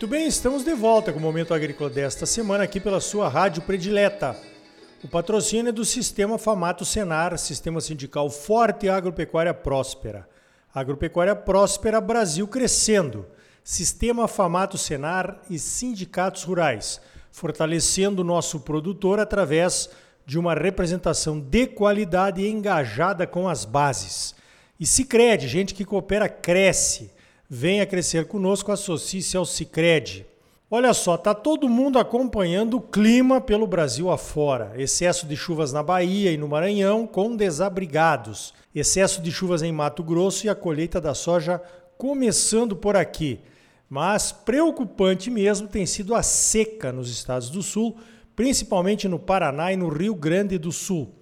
Muito bem, estamos de volta com o Momento Agrícola desta semana aqui pela sua rádio predileta. O patrocínio é do Sistema Famato Senar, Sistema Sindical Forte e Agropecuária Próspera. Agropecuária Próspera Brasil crescendo. Sistema Famato Senar e sindicatos rurais, fortalecendo o nosso produtor através de uma representação de qualidade e engajada com as bases. E Sicredi, gente que coopera cresce. Venha crescer conosco, associe-se ao Cicred. Olha só, tá todo mundo acompanhando o clima pelo Brasil afora. Excesso de chuvas na Bahia e no Maranhão com desabrigados. Excesso de chuvas em Mato Grosso e a colheita da soja começando por aqui. Mas preocupante mesmo tem sido a seca nos estados do Sul, principalmente no Paraná e no Rio Grande do Sul,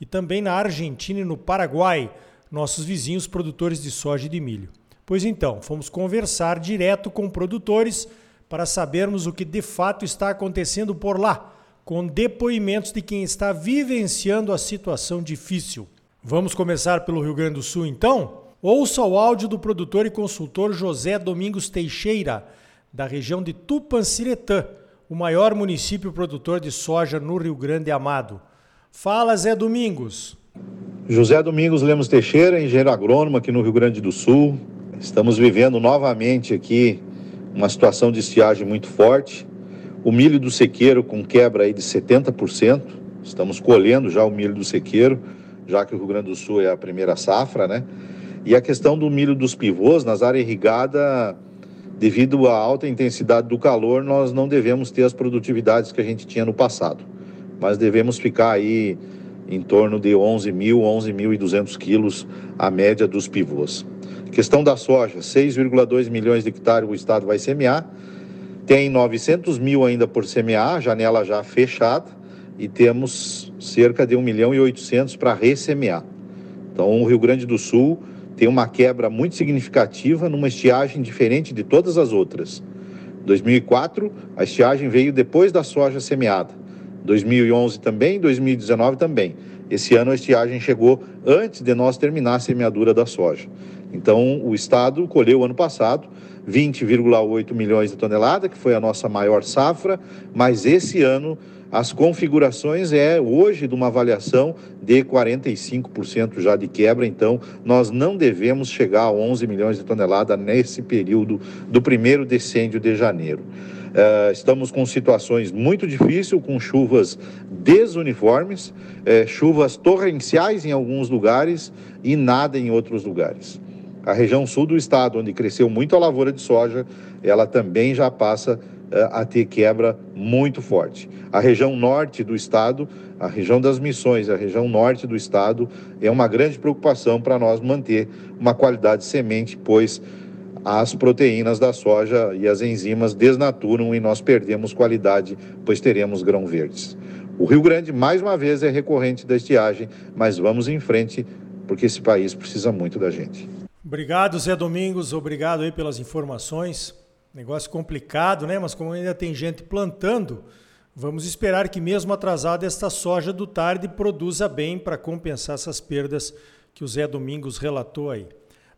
e também na Argentina e no Paraguai, nossos vizinhos produtores de soja e de milho. Pois então, fomos conversar direto com produtores para sabermos o que de fato está acontecendo por lá, com depoimentos de quem está vivenciando a situação difícil. Vamos começar pelo Rio Grande do Sul então? Ouça o áudio do produtor e consultor José Domingos Teixeira, da região de Tupanciretã, o maior município produtor de soja no Rio Grande Amado. Fala, Zé Domingos. José Domingos Lemos Teixeira, engenheiro agrônomo aqui no Rio Grande do Sul, Estamos vivendo novamente aqui uma situação de estiagem muito forte. O milho do sequeiro com quebra aí de 70%. Estamos colhendo já o milho do sequeiro, já que o Rio Grande do Sul é a primeira safra, né? E a questão do milho dos pivôs nas áreas irrigadas, devido à alta intensidade do calor, nós não devemos ter as produtividades que a gente tinha no passado. Mas devemos ficar aí em torno de 11 mil, 11.200 quilos a média dos pivôs. Questão da soja, 6,2 milhões de hectares o Estado vai semear. Tem 900 mil ainda por semear, janela já fechada, e temos cerca de 1 milhão e 800 para ressemear. Então, o Rio Grande do Sul tem uma quebra muito significativa numa estiagem diferente de todas as outras. 2004, a estiagem veio depois da soja semeada. 2011 também, 2019 também. Esse ano a estiagem chegou antes de nós terminar a semeadura da soja. Então, o Estado colheu ano passado 20,8 milhões de toneladas, que foi a nossa maior safra, mas esse ano as configurações é hoje de uma avaliação de 45% já de quebra, então nós não devemos chegar a 11 milhões de toneladas nesse período do primeiro decêndio de janeiro. Uh, estamos com situações muito difíceis, com chuvas desuniformes, uh, chuvas torrenciais em alguns lugares e nada em outros lugares. A região sul do estado, onde cresceu muito a lavoura de soja, ela também já passa uh, a ter quebra muito forte. A região norte do estado, a região das missões, a região norte do estado, é uma grande preocupação para nós manter uma qualidade de semente, pois as proteínas da soja e as enzimas desnaturam e nós perdemos qualidade, pois teremos grão verdes. O Rio Grande, mais uma vez, é recorrente da estiagem, mas vamos em frente, porque esse país precisa muito da gente. Obrigado, Zé Domingos. Obrigado aí pelas informações. Negócio complicado, né? Mas como ainda tem gente plantando, vamos esperar que mesmo atrasada esta soja do tarde produza bem para compensar essas perdas que o Zé Domingos relatou aí.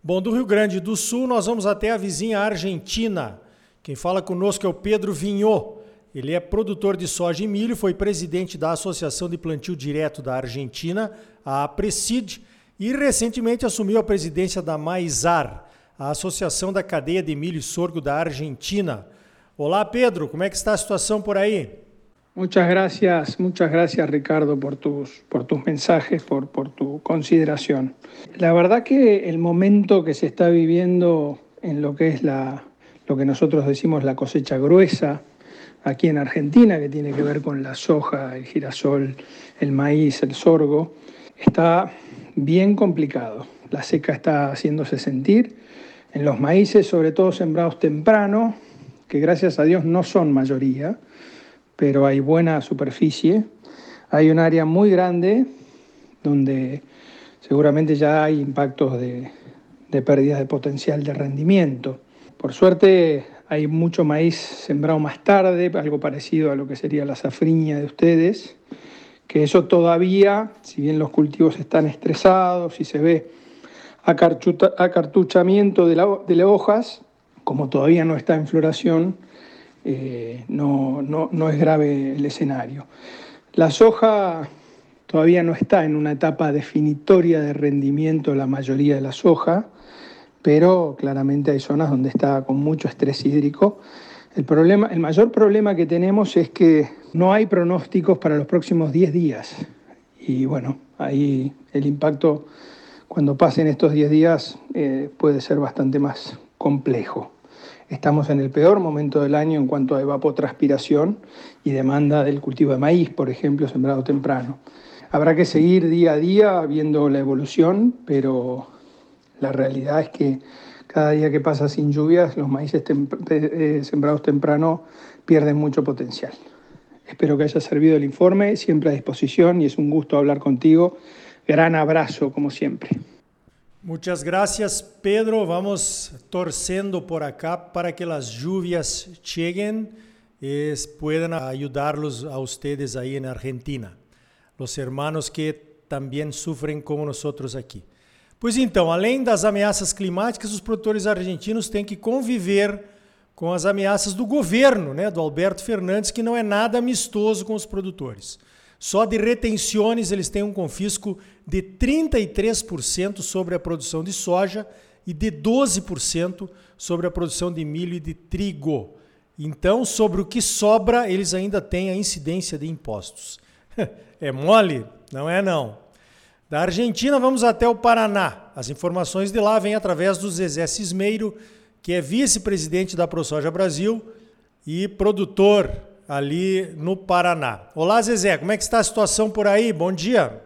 Bom, do Rio Grande do Sul nós vamos até a vizinha Argentina. Quem fala conosco é o Pedro Vinhô. Ele é produtor de soja e milho, foi presidente da Associação de Plantio Direto da Argentina, a APRESID, e recentemente assumiu a presidência da Maizar, a Associação da Cadeia de Milho e Sorgo da Argentina. Olá, Pedro, como é que está a situação por aí? Muchas gracias, muchas gracias Ricardo por tus, por tus mensajes, por, por tu consideración. La verdad que el momento que se está viviendo en lo que es la, lo que nosotros decimos la cosecha gruesa aquí en Argentina, que tiene que ver con la soja, el girasol, el maíz, el sorgo, está bien complicado. La seca está haciéndose sentir en los maíces, sobre todo sembrados temprano, que gracias a Dios no son mayoría, pero hay buena superficie. Hay un área muy grande donde seguramente ya hay impactos de, de pérdidas de potencial de rendimiento. Por suerte hay mucho maíz sembrado más tarde, algo parecido a lo que sería la safriña de ustedes, que eso todavía, si bien los cultivos están estresados y se ve acartuchamiento de, la, de las hojas, como todavía no está en floración, eh, no, no, no es grave el escenario. La soja todavía no está en una etapa definitoria de rendimiento la mayoría de la soja, pero claramente hay zonas donde está con mucho estrés hídrico. El, problema, el mayor problema que tenemos es que no hay pronósticos para los próximos 10 días. Y bueno, ahí el impacto cuando pasen estos 10 días eh, puede ser bastante más complejo. Estamos en el peor momento del año en cuanto a evapotranspiración y demanda del cultivo de maíz, por ejemplo, sembrado temprano. Habrá que seguir día a día viendo la evolución, pero la realidad es que cada día que pasa sin lluvias, los maíces tem eh, sembrados temprano pierden mucho potencial. Espero que haya servido el informe, siempre a disposición y es un gusto hablar contigo. Gran abrazo, como siempre. Muchas gracias, Pedro. Vamos torcendo por acá para que las lluvias lleguen y puedan ayudarlos a ustedes ahí en Argentina, los hermanos que também sofrem como nós aqui. Pois então, além das ameaças climáticas, os produtores argentinos têm que conviver com as ameaças do governo, né, do Alberto Fernandes, que não é nada amistoso com os produtores. Só de retenções eles têm um confisco de 33% sobre a produção de soja e de 12% sobre a produção de milho e de trigo. Então, sobre o que sobra, eles ainda têm a incidência de impostos. É mole? Não é não. Da Argentina vamos até o Paraná. As informações de lá vêm através do Zezé Cismeiro, que é vice-presidente da ProSoja Brasil e produtor ali no Paraná. Olá, Zezé, como é que está a situação por aí? Bom dia.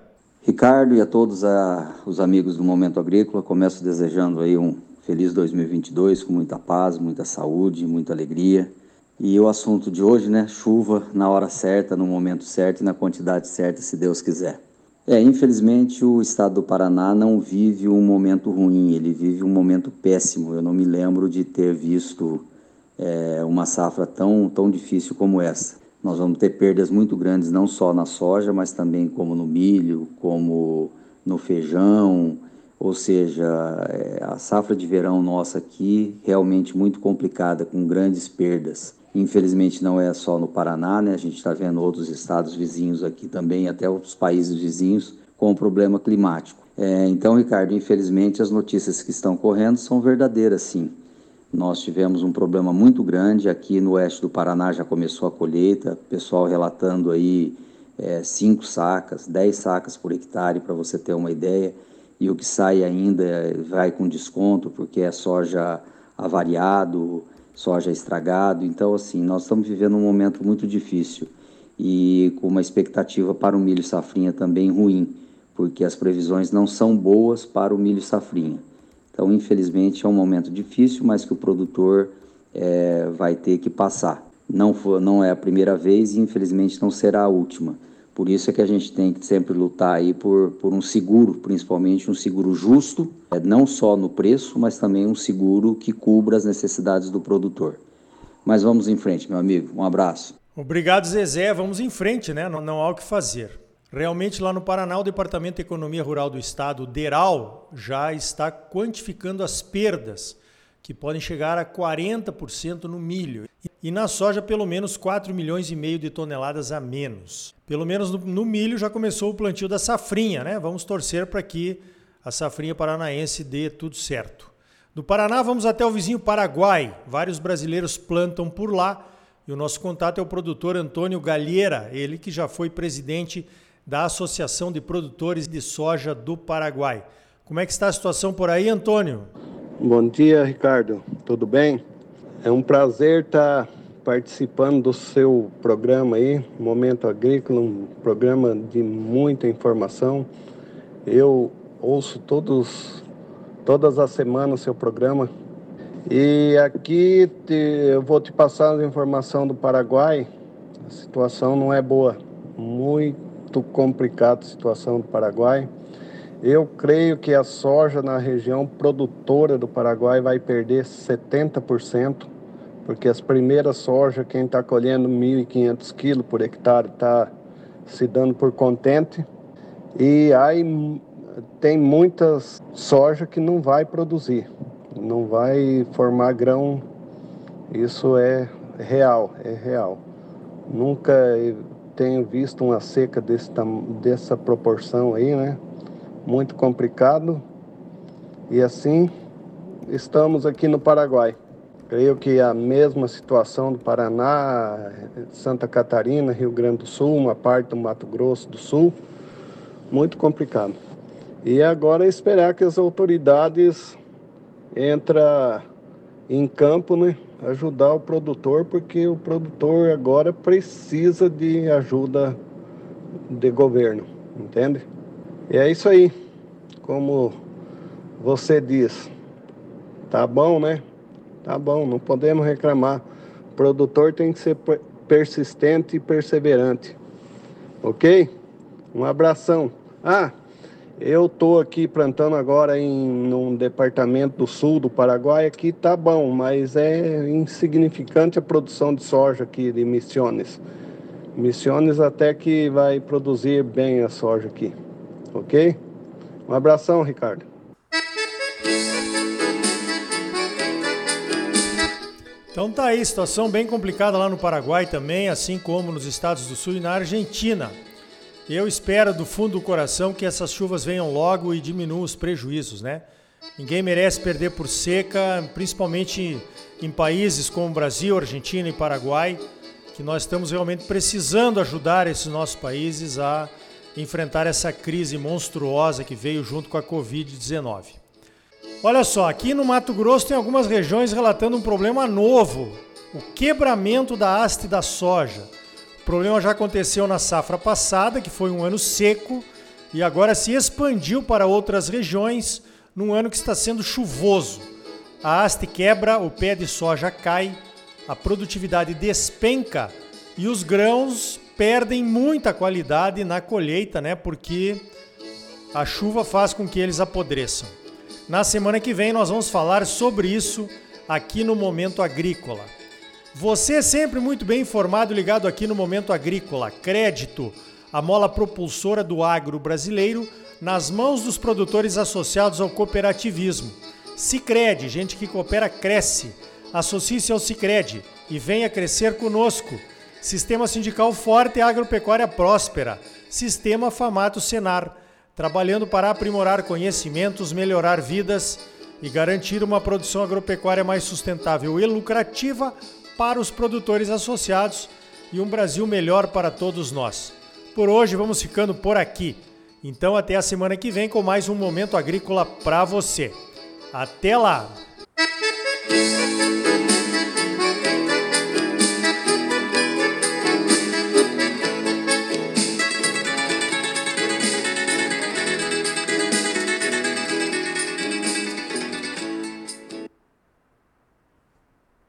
Ricardo e a todos a, os amigos do Momento Agrícola, começo desejando aí um feliz 2022 com muita paz, muita saúde, muita alegria. E o assunto de hoje, né, chuva na hora certa, no momento certo e na quantidade certa, se Deus quiser. É, infelizmente o estado do Paraná não vive um momento ruim, ele vive um momento péssimo. Eu não me lembro de ter visto é, uma safra tão, tão difícil como essa. Nós vamos ter perdas muito grandes, não só na soja, mas também como no milho, como no feijão, ou seja, é, a safra de verão nossa aqui realmente muito complicada, com grandes perdas. Infelizmente não é só no Paraná, né? A gente está vendo outros estados vizinhos aqui também, até outros países vizinhos com problema climático. É, então, Ricardo, infelizmente as notícias que estão correndo são verdadeiras, sim. Nós tivemos um problema muito grande aqui no oeste do Paraná, já começou a colheita, pessoal relatando aí é, cinco sacas, dez sacas por hectare, para você ter uma ideia, e o que sai ainda vai com desconto, porque é soja avariado, soja estragado. Então, assim, nós estamos vivendo um momento muito difícil e com uma expectativa para o milho safrinha também ruim, porque as previsões não são boas para o milho safrinha. Então, infelizmente, é um momento difícil, mas que o produtor é, vai ter que passar. Não, não é a primeira vez e, infelizmente, não será a última. Por isso é que a gente tem que sempre lutar aí por, por um seguro, principalmente um seguro justo, é, não só no preço, mas também um seguro que cubra as necessidades do produtor. Mas vamos em frente, meu amigo. Um abraço. Obrigado, Zezé. Vamos em frente, né? Não, não há o que fazer. Realmente, lá no Paraná, o Departamento de Economia Rural do Estado, DERAL, já está quantificando as perdas, que podem chegar a 40% no milho. E na soja, pelo menos 4 milhões e meio de toneladas a menos. Pelo menos no, no milho já começou o plantio da safrinha, né? Vamos torcer para que a safrinha paranaense dê tudo certo. Do Paraná, vamos até o vizinho Paraguai. Vários brasileiros plantam por lá. E o nosso contato é o produtor Antônio Galheira, ele que já foi presidente da Associação de Produtores de Soja do Paraguai. Como é que está a situação por aí, Antônio? Bom dia, Ricardo. Tudo bem? É um prazer estar participando do seu programa aí, Momento Agrícola, um programa de muita informação. Eu ouço todos, todas as semanas o seu programa. E aqui te, eu vou te passar a informação do Paraguai. A situação não é boa, muito muito complicada a situação do Paraguai. Eu creio que a soja na região produtora do Paraguai vai perder 70%, porque as primeiras soja, quem está colhendo 1.500 quilos por hectare, está se dando por contente. E aí tem muitas soja que não vai produzir, não vai formar grão. Isso é real, é real. Nunca tenho visto uma seca desse, dessa proporção aí, né? Muito complicado. E assim estamos aqui no Paraguai. Creio que a mesma situação do Paraná, Santa Catarina, Rio Grande do Sul, uma parte do Mato Grosso do Sul, muito complicado. E agora esperar que as autoridades entrem em campo, né? Ajudar o produtor, porque o produtor agora precisa de ajuda de governo, entende? E é isso aí. Como você diz, tá bom, né? Tá bom, não podemos reclamar. O produtor tem que ser persistente e perseverante. Ok? Um abração. Ah, eu tô aqui plantando agora em num departamento do sul do Paraguai, aqui tá bom, mas é insignificante a produção de soja aqui de Missiones. Missiones até que vai produzir bem a soja aqui. OK? Um abração, Ricardo. Então tá aí, situação bem complicada lá no Paraguai também, assim como nos Estados do Sul e na Argentina. Eu espero do fundo do coração que essas chuvas venham logo e diminuam os prejuízos, né? Ninguém merece perder por seca, principalmente em países como Brasil, Argentina e Paraguai, que nós estamos realmente precisando ajudar esses nossos países a enfrentar essa crise monstruosa que veio junto com a Covid-19. Olha só, aqui no Mato Grosso tem algumas regiões relatando um problema novo: o quebramento da haste da soja. O problema já aconteceu na safra passada, que foi um ano seco, e agora se expandiu para outras regiões num ano que está sendo chuvoso. A haste quebra, o pé de soja cai, a produtividade despenca e os grãos perdem muita qualidade na colheita, né? Porque a chuva faz com que eles apodreçam. Na semana que vem nós vamos falar sobre isso aqui no Momento Agrícola. Você é sempre muito bem informado ligado aqui no Momento Agrícola. Crédito, a mola propulsora do agro brasileiro nas mãos dos produtores associados ao cooperativismo. Sicredi, gente que coopera cresce. Associe-se ao Sicredi e venha crescer conosco. Sistema sindical forte e agropecuária próspera. Sistema Famato Senar trabalhando para aprimorar conhecimentos, melhorar vidas e garantir uma produção agropecuária mais sustentável e lucrativa para os produtores associados e um Brasil melhor para todos nós. Por hoje vamos ficando por aqui. Então até a semana que vem com mais um momento agrícola para você. Até lá.